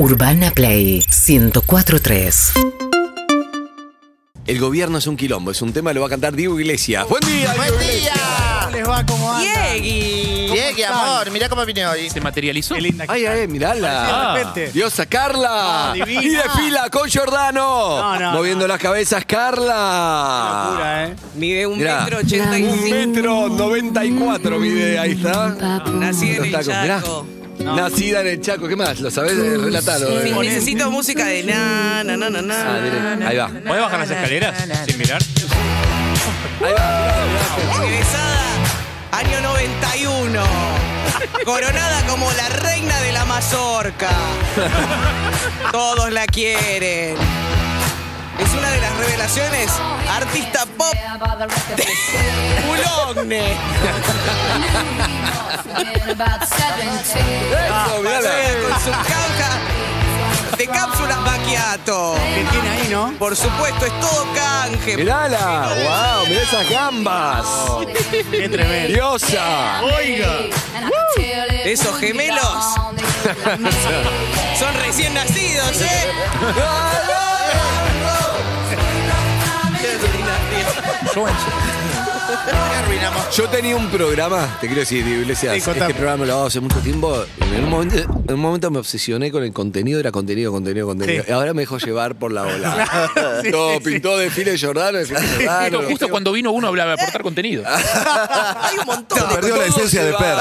Urbana Play 1043. El gobierno es un quilombo, es un tema, lo va a cantar Diego Iglesias. ¡Buen día, Diego ¡Buen Iglesias! día! les va? ¿Cómo andan? Diegui. Diegui, amor, mirá cómo vine hoy. ¿Se materializó? Qué linda que Ay, está. ay, mirala. De repente. Diosa Carla. Ah, divina. y desfila con Giordano. No, no, Moviendo no. las cabezas, Carla. Locura, ¿eh? Mide un Mirá. metro ochenta y Un cinco. metro 94 mide, ahí está. Nací en el tacos, mirá. Chaco. Nacida en el Chaco, ¿qué más? ¿Lo sabés? Relatalo. Sí, eh. necesito música de na, na, na, na, na. Ah. Ahí va. ¿Podés bajar las escaleras sin mirar? Ahí va. Egresada, año 91. Coronada como la reina de la mazorca. Todos la quieren. Es una de las revelaciones artista pop de Boulogne. Eso, con su caja de cápsulas macchiato. ¿Qué tiene ahí, no? Por supuesto, es todo canje. Mirala. Wow, mirá esas gambas. Qué tremendo. Diosa. Oiga. Esos gemelos son recién nacidos, ¿eh? Yo tenía un programa, te quiero decir, Diego Iglesias, Sí, este programa lo hago hace mucho tiempo. y En un momento, en un momento me obsesioné con el contenido, era contenido, contenido, contenido. Sí. Y ahora me dejo llevar por la ola. Sí, Todo sí, pintó desfile de Jordano, desfile de Jordano. Justo, justo cuando vino uno hablaba de aportar contenido. Hay un montón de perdió la esencia se de perro.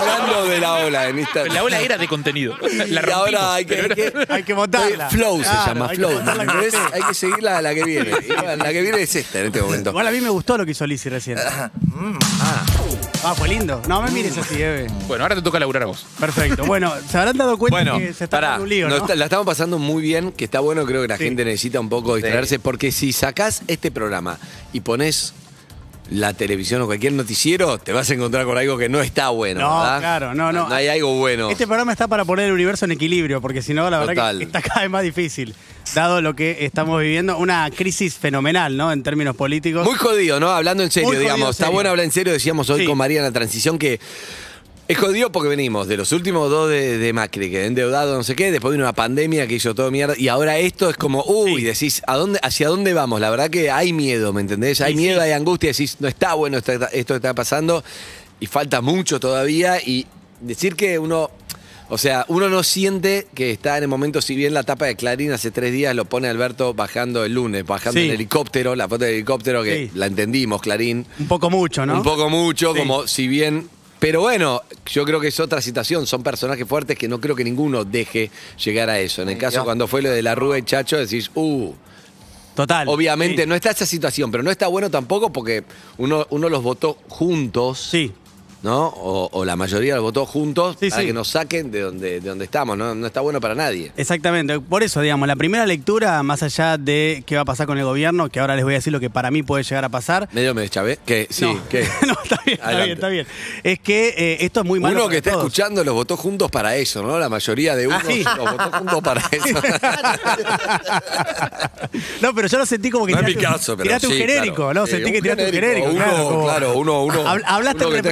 Hablando de la ola en Instagram. La ola era de contenido. La y ahora hay que, hay que- Hay que montarla. Flow se Claro, llama, hay que Flow. Hay que seguir la, la que viene. La que viene es esta en este momento. Igual a mí me gustó lo que hizo Lizzy recién. Ah, fue lindo. No me mires así, Eve. Bueno, ahora te toca laburar a vos. Perfecto. Bueno, se habrán dado cuenta Bueno, que se está pará, dando un lío, nos ¿no? está- la estamos pasando muy bien, que está bueno, creo que la Sí. gente necesita un poco distraerse, porque si sacás este programa y pones la televisión o cualquier noticiero, te vas a encontrar con algo que no está bueno, No, ¿verdad? claro, no, no. No hay algo bueno. Este programa está para poner el universo en equilibrio, porque si no, la verdad Total. que está cada vez más difícil, dado lo que estamos viviendo, una crisis fenomenal, ¿no? En términos políticos. Muy jodido, ¿no? Hablando en serio, Muy digamos. Está serio. bueno hablar en serio, decíamos hoy Sí. con María en la transición que. Es jodido porque venimos de los últimos dos de, de Macri, que endeudado, no sé qué, después vino una pandemia que hizo todo mierda, y ahora esto es como, uy, Sí. decís, ¿a dónde, ¿hacia dónde vamos? La verdad que hay miedo, ¿me entendés? Hay Sí, miedo, sí. hay angustia, decís, no está bueno esto, esto que está pasando, y falta mucho todavía, y decir que uno, o sea, uno no siente que está en el momento, si bien la tapa de Clarín hace tres días lo pone Alberto bajando el lunes, bajando Sí. en helicóptero, la foto del helicóptero, que Sí. la entendimos, Clarín. Un poco mucho, ¿no? Un poco mucho, Sí. como si bien. Pero bueno, yo creo que es otra situación. Son personajes fuertes que no creo que ninguno deje llegar a eso. En el caso, Dios. cuando fue lo de la Rúa y Chacho, decís, uh. Total. Obviamente Sí. no está esa situación, pero no está bueno tampoco porque uno, uno los votó juntos. Sí. ¿No? O, o la mayoría los votó juntos Sí, para sí. que nos saquen de donde, de donde estamos. ¿no? no está bueno para nadie. Exactamente, por eso, digamos, la primera lectura, más allá de qué va a pasar con el gobierno, que ahora les voy a decir lo que para mí puede llegar a pasar. Medio me deschavé. ¿Qué? Sí, no, ¿qué? no, está bien, está bien, está bien. Es que eh, esto es muy malo. Uno que está todos. escuchando los votó juntos para eso, ¿no? La mayoría de uno Ah, sí. los votó juntos para eso. no, pero yo lo sentí como que No es mi tiraste, caso, pero tiraste un genérico, claro. ¿no? Eh, Sentí que tiraste un genérico, genérico. uno, claro, como- claro, uno- uno- Hab- Hablaste uno que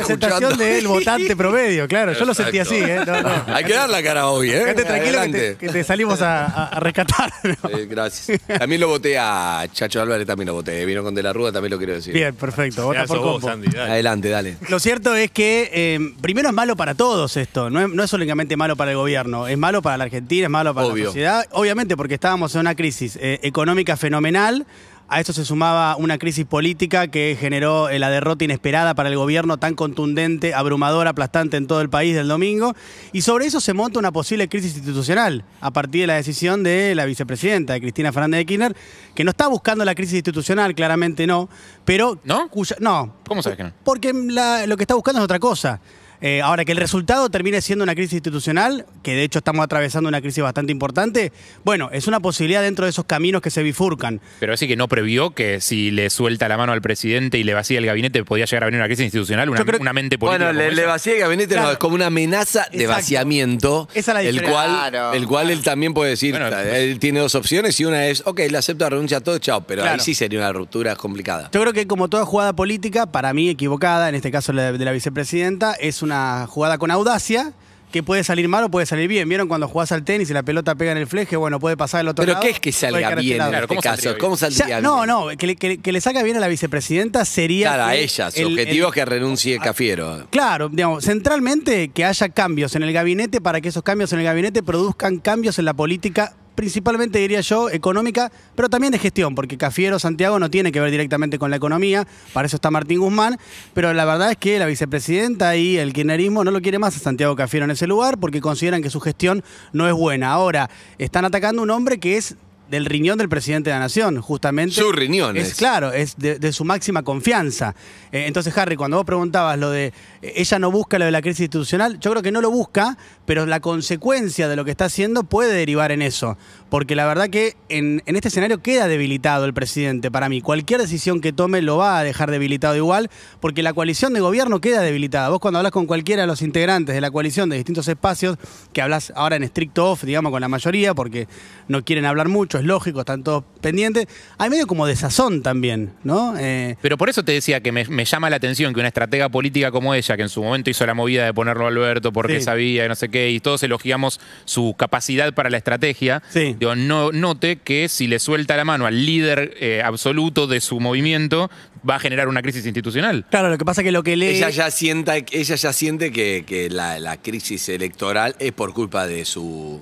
escuchando. del votante promedio, claro. Yo lo sentí así, ¿eh? No, no. Hay que dar la cara hoy, ¿eh? Quédate tranquilo que te, que te salimos a, rescatar. ¿no? Eh, gracias. También lo voté a Chacho Álvarez, también lo voté. Vino con De la Rúa, también lo quiero decir. Bien, perfecto. Vota por compo. Adelante, dale. Lo cierto es que eh, primero es malo para todos esto, no es, no es únicamente malo para el gobierno, es malo para la Argentina, es malo para Obvio. la sociedad, obviamente porque estábamos en una crisis eh, económica fenomenal, a esto se sumaba una crisis política que generó eh, la derrota inesperada para el gobierno tan contundente, abrumadora, aplastante en todo el país del domingo, y sobre eso se monta una posible crisis institucional a partir de la decisión de la vicepresidenta, de Cristina Fernández de Kirchner, que no está buscando la crisis institucional, claramente no, pero... ¿No? cuya- no, ¿Cómo sabes que no? porque la- lo que está buscando es otra cosa. Eh, ahora, que el resultado termine siendo una crisis institucional, que de hecho estamos atravesando una crisis bastante importante, bueno, es una posibilidad dentro de esos caminos que se bifurcan. Pero así que no previó que si le suelta la mano al presidente y le vacía el gabinete podía llegar a venir una crisis institucional, una, Yo creo- una mente política. Bueno, le, le vacía el gabinete, no, es como una amenaza de Exacto. vaciamiento. Esa es la el diferencia. cual, Claro. el cual él también puede decir, Bueno, él tiene dos opciones y una es, ok, le acepto la renuncia a todo, chao, pero ahí sí sería una ruptura complicada. Yo creo que como toda jugada política, para mí equivocada, en este caso la de, de la vicepresidenta, es una jugada con audacia que puede salir mal o puede salir bien. ¿Vieron cuando jugás al tenis y la pelota pega en el fleje? Bueno, puede pasar al otro Pero lado. ¿qué es que salga este bien en Claro, este ¿cómo caso? ¿Cómo saldría no, bien? no, que le, que- que le saca bien a la vicepresidenta sería. Claro, a ella. Su el- objetivo el- es que renuncie Cafiero. Claro, digamos, centralmente que haya cambios en el gabinete para que esos cambios en el gabinete produzcan cambios en la política, principalmente diría yo, económica, pero también de gestión, porque Cafiero Santiago no tiene que ver directamente con la economía, para eso está Martín Guzmán, pero la verdad es que la vicepresidenta y el kirchnerismo no lo quiere más a Santiago Cafiero en ese lugar porque consideran que su gestión no es buena. Ahora, están atacando un hombre que es del riñón del presidente de la nación, justamente. Su riñón es. Claro, es de, de su máxima confianza. Eh, entonces, Harry, cuando vos preguntabas lo de eh, ella no busca lo de la crisis institucional, yo creo que no lo busca, pero la consecuencia de lo que está haciendo puede derivar en eso. Porque la verdad que en, en este escenario queda debilitado el presidente para mí. Cualquier decisión que tome lo va a dejar debilitado igual, porque la coalición de gobierno queda debilitada. Vos cuando hablas con cualquiera de los integrantes de la coalición de distintos espacios, que hablas ahora en estricto off, digamos, con la mayoría, porque no quieren hablar mucho, es lógico, están todos pendientes, hay medio como desazón también, ¿no? Eh, Pero por eso te decía que me, me llama la atención que una estratega política como ella, que en su momento hizo la movida de ponerlo a Alberto porque Sí. sabía y no sé qué, y todos elogiamos su capacidad para la estrategia, Sí. digo, no, note que si le suelta la mano al líder eh, absoluto de su movimiento, va a generar una crisis institucional. claro, lo que pasa que lo que lee... Ella ya sienta, ella ya siente que, que la, la crisis electoral es por culpa de su,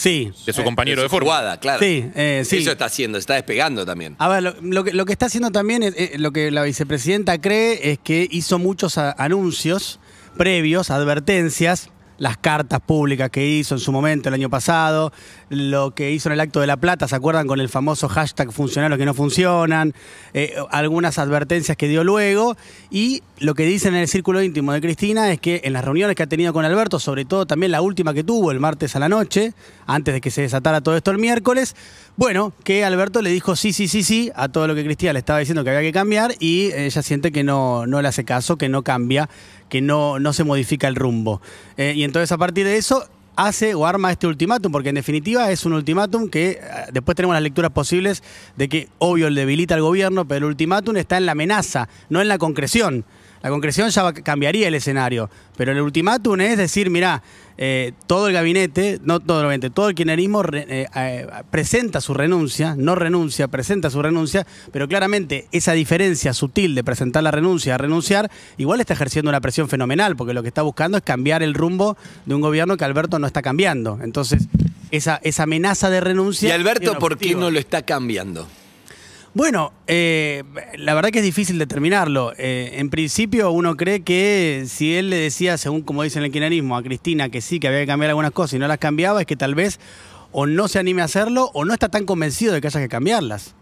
Sí. De su Eh, compañero de, su fórmula. jugada, claro. Sí, eh, sí. Eso está haciendo, está despegando también. A ver, lo, lo que, lo que está haciendo también, es, eh, lo que la vicepresidenta cree es que hizo muchos a- anuncios previos, advertencias, las cartas públicas que hizo en su momento el año pasado, lo que hizo en el Acto de la Plata, ¿se acuerdan con el famoso hashtag funcionarios que no funcionan? Eh, algunas advertencias que dio luego y lo que dicen en el círculo íntimo de Cristina es que en las reuniones que ha tenido con Alberto, sobre todo también la última que tuvo el martes a la noche, antes de que se desatara todo esto el miércoles, bueno, que Alberto le dijo sí, sí, sí, sí a todo lo que Cristina le estaba diciendo que había que cambiar y ella siente que no, no le hace caso, que no cambia, que no, no se modifica el rumbo. Eh, y entonces a partir de eso hace o arma este ultimátum, porque en definitiva es un ultimátum que eh, después tenemos las lecturas posibles de que obvio le debilita al gobierno, pero el ultimátum está en la amenaza, no en la concreción. La concreción ya va- cambiaría el escenario, pero el ultimátum es decir, mira, todo el gabinete, no todo el gabinete, todo el kirchnerismo re- eh, eh, presenta su renuncia, no renuncia, presenta su renuncia, pero claramente esa diferencia sutil de presentar la renuncia a renunciar, igual está ejerciendo una presión fenomenal, porque lo que está buscando es cambiar el rumbo de un gobierno que Alberto no está cambiando. Entonces, esa, esa amenaza de renuncia... ¿Y Alberto por qué no lo está cambiando? Bueno, eh, la verdad que es difícil determinarlo. Eh, en principio uno cree que si él le decía, según como dice en el kirchnerismo, a Cristina que sí, que había que cambiar algunas cosas y no las cambiaba, es que tal vez o no se anime a hacerlo o no está tan convencido de que haya que cambiarlas.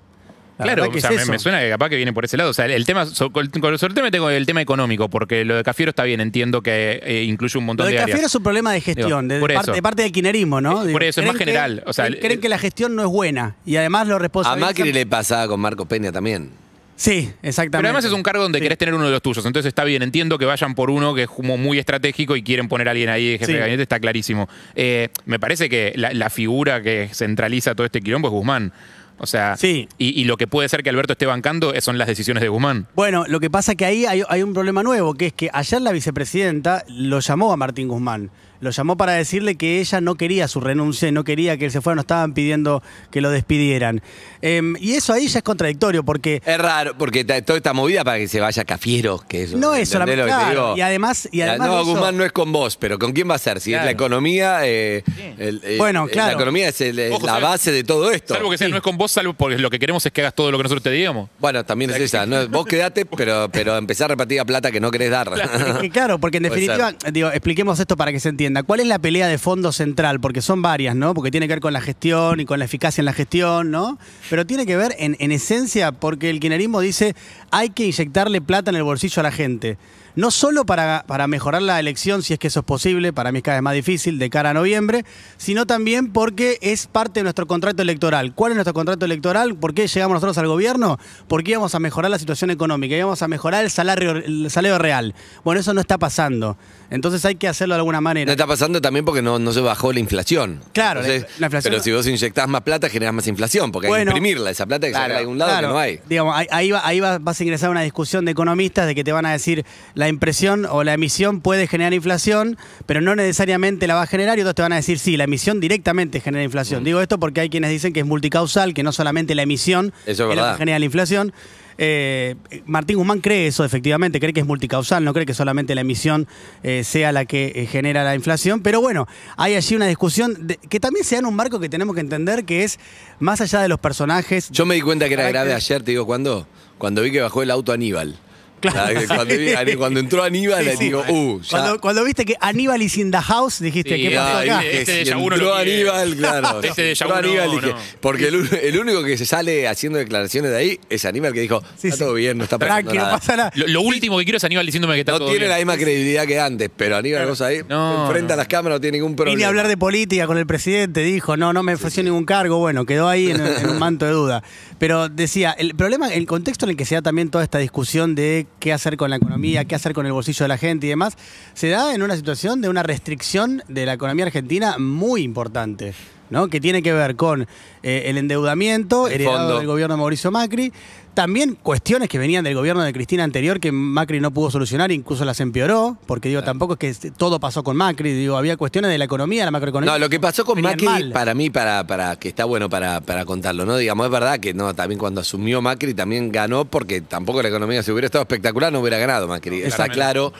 La Claro, o sea, es me, suena que capaz que viene por ese lado. O sea, el tema, con- con- sobre todo me tengo el tema económico, porque lo de Cafiero está bien, entiendo que eh, incluye un montón Lo de de Cafiero áreas. es un problema de gestión, Digo, de, parte, de parte del kirchnerismo, ¿no? Eh, por eso, es más que- general, o sea, creen, el- que la gestión no es buena y además lo A responsabilizan... Macri le pasaba con Marco Peña también. Sí, exactamente. Pero además es un cargo donde Sí. querés tener uno de los tuyos. Entonces está bien, entiendo que vayan por uno que es como muy estratégico y quieren poner a alguien ahí de jefe Sí. de gabinete, está clarísimo. Eh, me parece que la, la figura que centraliza todo este quilombo es Guzmán. O sea, Sí. y, y lo que puede ser que Alberto esté bancando son las decisiones de Guzmán. Bueno, lo que pasa que ahí hay, hay un problema nuevo, que es que ayer la vicepresidenta lo llamó a Martín Guzmán. Lo llamó para decirle que ella no quería su renuncia y no quería que él se fuera, no estaban pidiendo que lo despidieran. Em, y eso ahí ya es contradictorio, porque Es raro, porque toda esta movida para que se vaya Cafiero, que eso. No es ¿entendés solamente- lo que te claro, digo? y además- y Ya, además no, Guzmán no es con vos, pero ¿con quién va a ser? Si es la economía, eh, el- el- Bueno, eh, claro. La economía es el- Ojo, la salvo- base de todo esto. Salvo que sea, Sí. no es con vos, salvo porque lo que queremos es que hagas todo lo que nosotros te digamos. Bueno, también es esa. ¿no? Vos quedate, pero, pero empezar a repartir la plata que no querés dar. Claro, porque en definitiva, digo, expliquemos esto para que se entienda. ¿Cuál es la pelea de fondo central? Porque son varias, ¿no? Porque tiene que ver con la gestión y con la eficacia en la gestión, ¿no? Pero tiene que ver en, en esencia porque el kirchnerismo dice hay que inyectarle plata en el bolsillo a la gente. No solo para, para mejorar la elección, si es que eso es posible, para mí es cada vez más difícil, de cara a noviembre, sino también porque es parte de nuestro contrato electoral. ¿Cuál es nuestro contrato electoral? ¿Por qué llegamos nosotros al gobierno? Porque íbamos a mejorar la situación económica, íbamos a mejorar el salario, el salario real. Bueno, eso no está pasando. Entonces hay que hacerlo de alguna manera. No está pasando también porque no, no se bajó la inflación. Claro, la- la inflación- Pero si vos inyectás más plata, generás más inflación, porque hay que imprimirla. Esa plata hay que Claro, de algún lado Claro, que no hay. Digamos, ahí, va- ahí va- vas a ingresar a una discusión de economistas de que te van a decir la, impresión o la emisión puede generar inflación, pero no necesariamente la va a generar y otros te van a decir, sí, la emisión directamente genera Mm. inflación. Digo esto porque hay quienes dicen que es multicausal, que no solamente la emisión Eso es lo verdad. que genera la inflación. Eh, Martín Guzmán cree eso, efectivamente, cree que es multicausal, no cree que solamente la emisión eh, sea la que eh, genera la inflación. Pero bueno, hay allí una discusión de- que también se da en un marco que tenemos que entender que es más allá de los personajes. Yo me di cuenta que era grave ayer, te digo, ¿cuándo? Cuando vi que bajó el auto Aníbal. Claro. Cuando, cuando entró Aníbal, Sí, le sí. digo, uh, ya. Cuando, cuando viste que Aníbal is in the house, dijiste, Sí, ¿qué pasó acá? dije, Este si no entró. Aníbal, claro. Este déjà entró no, dije, no. porque el, único que se sale haciendo declaraciones de ahí es Aníbal que dijo, Sí, está sí. todo bien, no está pasando no nada. pasa nada. Lo, lo último que quiero es Aníbal diciéndome que está No todo tiene bien. la misma credibilidad que antes, pero Aníbal, vos ahí, No, enfrenta no. a las cámaras, no tiene ningún problema. Vine a hablar de política con el presidente, dijo, no, no me ofreció ningún cargo, bueno, quedó ahí en, en un manto de duda. Pero decía, el problema, el contexto en el que se da también toda esta discusión de qué hacer con la economía, qué hacer con el bolsillo de la gente y demás, se da en una situación de una restricción de la economía argentina muy importante. ¿No? que tiene que ver con eh, el endeudamiento El heredado fondo. del gobierno de Mauricio Macri, también cuestiones que venían del gobierno de Cristina anterior que Macri no pudo solucionar, incluso las empeoró, porque digo, tampoco es que este- todo pasó con Macri, digo, había cuestiones de la economía, la macroeconomía. No, lo que pasó con Macri, mal. para mí, para, para que está bueno para, para contarlo, ¿no? Digamos, es verdad que no, también cuando asumió Macri también ganó, porque tampoco la economía, si hubiera estado espectacular, no hubiera ganado Macri. Está claro.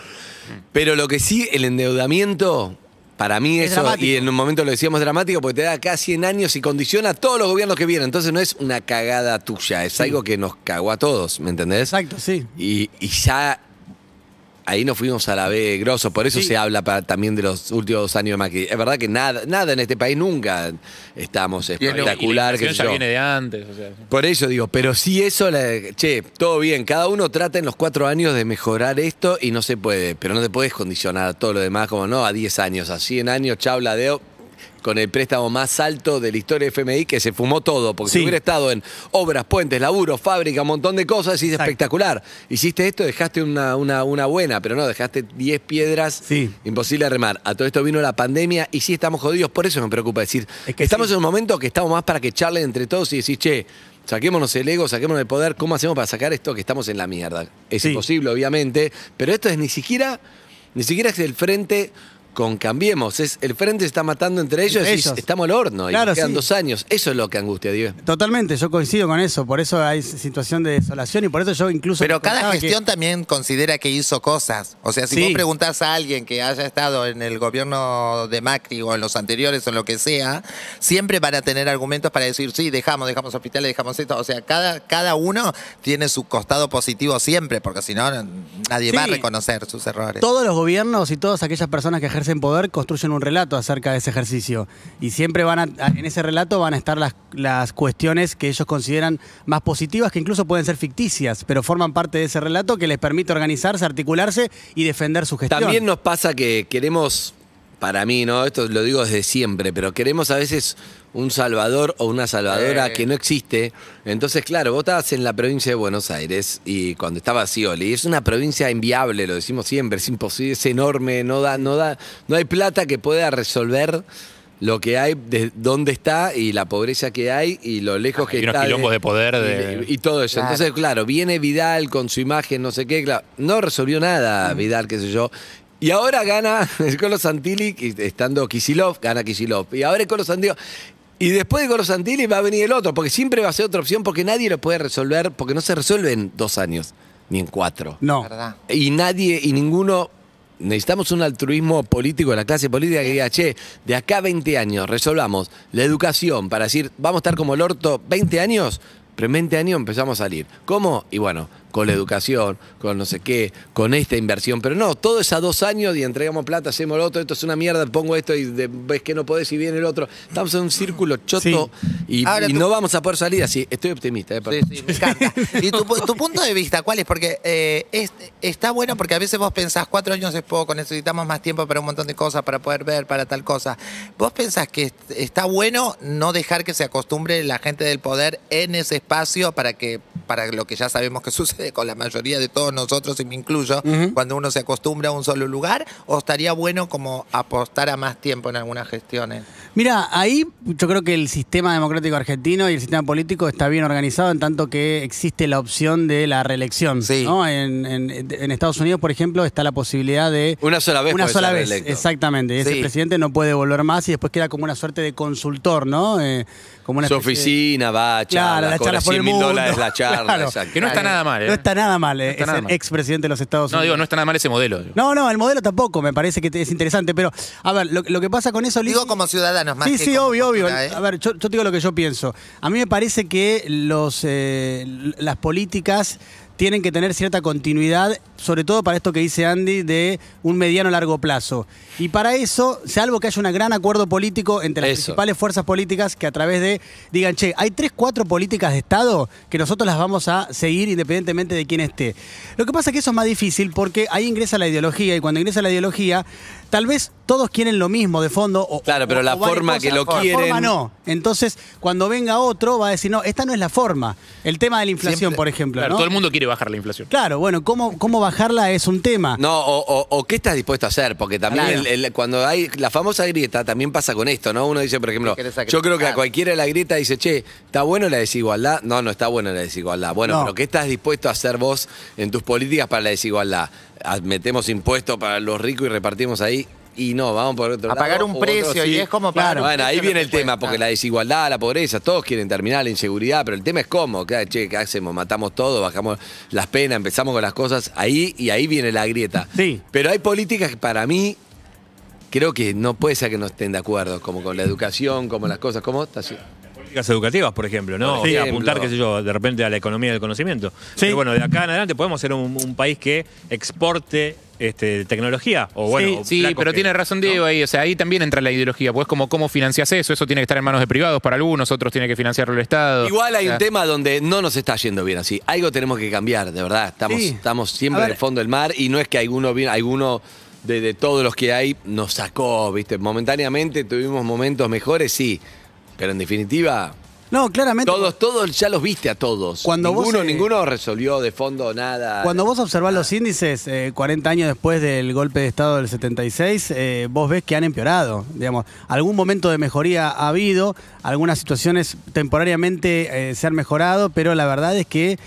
Pero lo que sí, el endeudamiento, para mí Es eso, dramático. y en un momento lo decíamos dramático, porque te da acá 100 años y condiciona a todos los gobiernos que vienen. Entonces no es una cagada tuya, es algo que nos cagó a todos, ¿me entendés? Exacto, sí. Y, y ya ahí nos fuimos a la B grosso, por eso Sí. se habla también de los últimos dos años de Macri. Es verdad que nada, nada en este país nunca estamos la- y la espectacular. qué sé ya yo. viene de antes. o sea. Por eso digo, pero sí eso, la- che, todo bien, cada uno trata en los cuatro años de mejorar esto y no se puede, pero no te puedes condicionar a todo lo demás como no, a 10 años, a 100 años, chau, la deo con el préstamo más alto de la historia de FMI que se fumó todo, porque Sí. si hubiera estado en obras, puentes, laburo, fábrica, un montón de cosas, es Exacto. espectacular. Hiciste esto, dejaste una, una, una buena, pero no, dejaste 10 piedras, Sí. imposible de remar. A todo esto vino la pandemia y sí estamos jodidos, por eso me preocupa decir, Es que estamos sí. en un momento que estamos más para que charlen entre todos y decir, che, saquémonos el ego, saquémonos el poder, ¿cómo hacemos para sacar esto que estamos en la mierda? Es Sí. imposible, obviamente, pero esto es ni siquiera, ni siquiera es el frente con Cambiemos, es el frente se está matando entre ellos Entre y estamos al horno Claro, y quedan sí. dos años. Eso es lo que angustia, Diego. Totalmente, yo coincido con eso, por eso hay situación de desolación y por eso yo incluso... Pero cada que- gestión también considera que hizo cosas. O sea, si Sí. vos preguntás a alguien que haya estado en el gobierno de Macri o en los anteriores o en lo que sea, siempre van a tener argumentos para decir, sí, dejamos, dejamos hospitales, dejamos esto. O sea, cada, cada uno tiene su costado positivo siempre, porque si no, nadie va a reconocer sus errores. Todos los gobiernos y todas aquellas personas que ejercen poder construyen un relato acerca de ese ejercicio. Y siempre van a- en ese relato van a estar las, las cuestiones que ellos consideran más positivas, que incluso pueden ser ficticias, pero forman parte de ese relato que les permite organizarse, articularse y defender su gestión. También nos pasa que queremos, para mí, ¿no? Esto lo digo desde siempre, pero queremos a veces un salvador o una salvadora Eh. que no existe. Entonces, claro, vos estabas en la provincia de Buenos Aires y cuando estaba Scioli, es una provincia inviable, lo decimos siempre, es imposible, es enorme, no da, no da, no hay plata que pueda resolver lo que hay, de dónde está y la pobreza que hay y lo lejos Ah, que y unos está. quilombos de poder y- de- y, todo eso. Claro. Entonces, claro, viene Vidal con su imagen, no sé qué, claro, no resolvió nada Vidal, qué sé yo. Y ahora gana el Colo Santilli, estando Kisilov, gana Kisilov. Y ahora el Colo Santilli. Y después de Colo Santilli va a venir el otro, porque siempre va a ser otra opción, porque nadie lo puede resolver, porque no se resuelve en dos años, ni en cuatro. No. ¿Verdad? Y nadie, y ninguno. Necesitamos un altruismo político de la clase política que diga, che, de acá a 20 años resolvamos la educación para decir, vamos a estar como el orto 20 años, pero en 20 años empezamos a salir. ¿Cómo? Y bueno, con la educación, con no sé qué, con esta inversión. Pero no, todo es a dos años y entregamos plata, hacemos lo otro, esto es una mierda, pongo esto y de- ves que no podés y viene el otro. Estamos en un círculo choto y, Ahora y tú- no vamos a poder salir así. Estoy optimista, ¿eh? Sí, sí, me encanta. ¿Y tu, tu punto de vista cuál es? Porque eh, es- está bueno porque a veces vos pensás, cuatro años es poco, necesitamos más tiempo para un montón de cosas, para poder ver, para tal cosa. ¿Vos pensás que est- está bueno no dejar que se acostumbre la gente del poder en ese espacio para que para lo que ya sabemos que sucede con la mayoría de todos nosotros, y me incluyo, cuando uno se acostumbra a un solo lugar? ¿O estaría bueno como apostar a más tiempo en algunas gestiones? Mira, ahí yo creo que el sistema democrático argentino y el sistema político está bien organizado en tanto que existe la opción de la reelección. Sí. ¿no? En, en- en Estados Unidos, por ejemplo, está la posibilidad de... Una sola vez Una puede sola ser vez, reelecto. exactamente. Y ese Sí. presidente no puede volver más y después queda como una suerte de consultor, ¿no? Eh, como una Su oficina, va, Claro, charla, la cobra charla por 100 el mil mundo. dólares la charla. Claro. Que no está nada mal, ¿eh? No está nada mal, eh, está es nada el mal. expresidente de los Estados No, Unidos. digo, no está nada mal ese modelo. digo. No, no, el modelo tampoco, me parece que es interesante, pero a ver, lo, lo que pasa con eso, Digo como ciudadanos más Sí, que sí, como obvio, obvio. ¿eh? A ver, yo, yo te digo lo que yo pienso. A mí me parece que los, eh, las políticas tienen que tener cierta continuidad, sobre todo para esto que dice Andy, de un mediano largo plazo. Y para eso, salvo que haya un gran acuerdo político entre las Eso. principales fuerzas políticas que a través de, digan, che, hay tres, cuatro políticas de Estado que nosotros las vamos a seguir independientemente de quién esté. Lo que pasa es que eso es más difícil porque ahí ingresa la ideología y cuando ingresa la ideología, tal vez todos quieren lo mismo de fondo. O, Claro, pero o- la o forma que lo La quieren- forma no. Entonces, cuando venga otro, va a decir, no, esta no es la forma. El tema de la inflación, Siempre- por ejemplo. Claro, ¿no? todo el mundo quiere bajar la inflación. Claro, bueno, ¿cómo, cómo bajarla es un tema. No, o, o- o qué estás dispuesto a hacer, porque también Claro. el- el- cuando hay la famosa grieta también pasa con esto, ¿no? Uno dice, por ejemplo, ¿Qué querés yo creo que a cualquiera de la grieta dice, che, ¿está bueno la desigualdad? No, no está buena la desigualdad. Bueno, No. pero ¿qué estás dispuesto a hacer vos en tus políticas para la desigualdad? Metemos impuestos para los ricos y repartimos ahí. Y no, vamos por otro A lado. pagar un precio, otro y sí. es como pagar Claro. un Bueno, ahí viene el tema, cuesta. porque la desigualdad, la pobreza, todos quieren terminar la inseguridad, pero el tema es cómo. ¿Qué, che, ¿qué hacemos? Matamos todo, bajamos las penas, empezamos con las cosas ahí y ahí viene la grieta. Sí. Pero hay políticas que para mí creo que no puede ser que no estén de acuerdo, como con la educación, como las cosas, ¿cómo? Está. Políticas educativas, por ejemplo, ¿no? Por O sea, ejemplo. apuntar, qué sé yo, de repente a la economía del conocimiento. Pero bueno, de acá en adelante podemos ser un, un país que exporte este, tecnología. O bueno, Sí, pero que- tiene razón Diego ahí. O sea, ahí también entra la ideología. Pues como cómo financias eso. Eso tiene que estar en manos de privados para algunos, otros tiene que financiarlo el Estado. Igual hay O sea, un tema donde no nos está yendo bien así. Algo tenemos que cambiar, de verdad. Estamos, Sí. estamos siempre en el fondo del mar y no es que alguno, viene- alguno de, de todos los que hay nos sacó, ¿viste? Momentáneamente tuvimos momentos mejores, sí. Pero en definitiva, No, claramente. todos, todos ya los viste a todos. Cuando vos, ninguno, eh, ninguno resolvió de fondo nada. Cuando vos observás los índices, eh, 40 años después del golpe de Estado del 76, eh, vos ves que han empeorado. Digamos, algún momento de mejoría ha habido, algunas situaciones temporariamente eh, se han mejorado, pero la verdad es que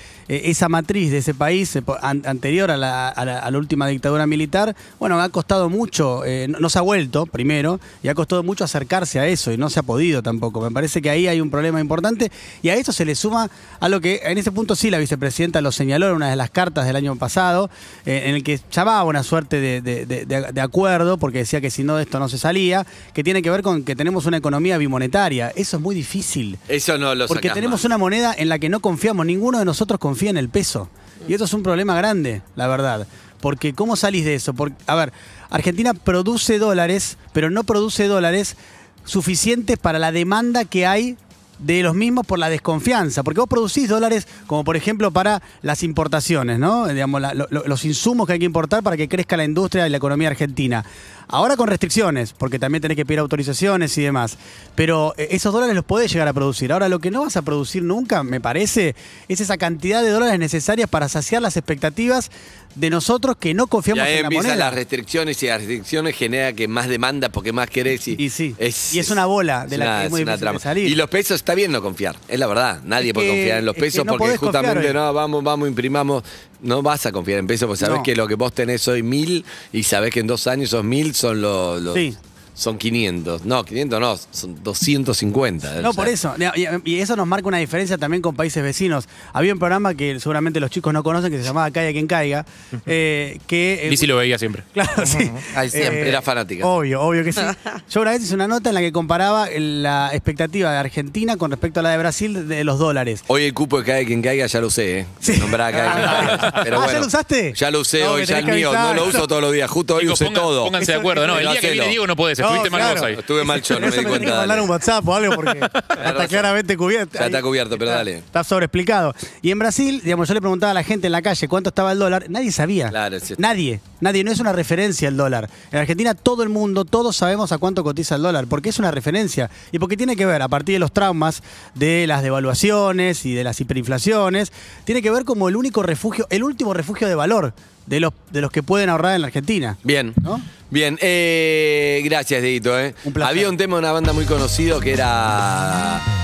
esa matriz de ese país eh, an- anterior a la, a la- a la última dictadura militar, bueno, ha costado mucho, eh, no, no se ha vuelto primero, y ha costado mucho acercarse a eso, y no se ha podido tampoco. Me parece que ahí hay un problema importante, y a esto se le suma a lo que en ese punto sí la vicepresidenta lo señaló en una de las cartas del año pasado, eh, en el que llamaba una suerte de, de- de- de- de acuerdo, porque decía que si no de esto no se salía, que tiene que ver con que tenemos una economía bimonetaria. Eso es muy difícil. Eso no lo Porque tenemos más. una moneda en la que no confiamos, ninguno de nosotros confía en el peso. Y eso es un problema grande, la verdad. Porque ¿cómo salís de eso? Porque, a ver, Argentina produce dólares, pero no produce dólares suficientes para la demanda que hay de los mismos por la desconfianza. Porque vos producís dólares como por ejemplo para las importaciones, ¿no? Digamos, los insumos que hay que importar para que crezca la industria y la economía argentina. Ahora con restricciones, porque también tenés que pedir autorizaciones y demás. Pero eh, esos dólares los podés llegar a producir. Ahora lo que no vas a producir nunca, me parece, es esa cantidad de dólares necesarias para saciar las expectativas de nosotros que no confiamos ahí en la moneda. las restricciones y las restricciones genera que más demanda porque más querés. Y, Y sí. Y es una bola de la que es muy una difícil de salir. Y los pesos está bien no confiar, es la verdad. Nadie Es puede que- confiar en los es pesos no porque confiar justamente no, vamos, vamos, imprimamos. No vas a confiar en pesos porque sabés No. que lo que vos tenés hoy mil y sabés que en dos años esos mil son los. los- Sí. Son 500. No, 500 no, son 250. No, O sea, por eso. Y y eso nos marca una diferencia también con países vecinos. Había un programa que seguramente los chicos no conocen que se llamaba Caiga quien caiga. eh, que, eh, Lizzy lo veía siempre. Claro, sí. Siempre. Era fanática. Obvio, obvio que sí. Yo una vez hice una nota en la que comparaba la expectativa de Argentina con respecto a la de Brasil de los dólares. Hoy el cupo de Cae quien caiga ya lo usé, ¿eh? Sí. Nombrá a Cae quien caiga. Pero Ah, ¿ya lo usaste? Ya lo usé No, hoy, ya el mío. avisar. No lo uso todos los días. Justo hoy Chicos, usé todo. Pónganse de acuerdo. No, el día que viene. Diego no puede No, Estuviste mal claro. vos ahí. Estuve mal yo, no me di cuenta. que mandar un WhatsApp o algo porque está razón. claramente cubierto. Ya está cubierto, pero dale. Está sobreexplicado. Y en Brasil, digamos, yo le preguntaba a la gente en la calle cuánto estaba el dólar, nadie sabía. Claro, sí. Nadie, nadie, no es una referencia el dólar. En Argentina todo el mundo, todos sabemos a cuánto cotiza el dólar, porque es una referencia y porque tiene que ver, a partir de los traumas de las devaluaciones y de las hiperinflaciones, tiene que ver como el único refugio, el último refugio de valor de los, de los que pueden ahorrar en la Argentina. Bien. ¿No? Bien, eh, gracias, Dedito. Eh. Un placer. Había un tema de una banda muy conocido que era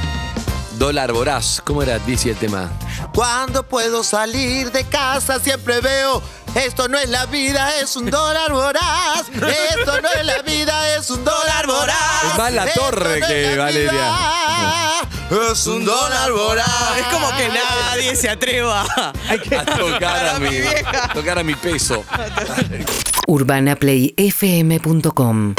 Dólar Voraz. ¿Cómo era, dice el tema? Cuando puedo salir de casa siempre veo esto no es la vida, es un dólar voraz. Esto no es la vida, es un dólar voraz. Es más la Esto torre no que la Valeria. vida, Es un dólar voraz. Es como que nadie se atreva. A tocar a mi, a tocar a mi peso. UrbanaPlayFM.com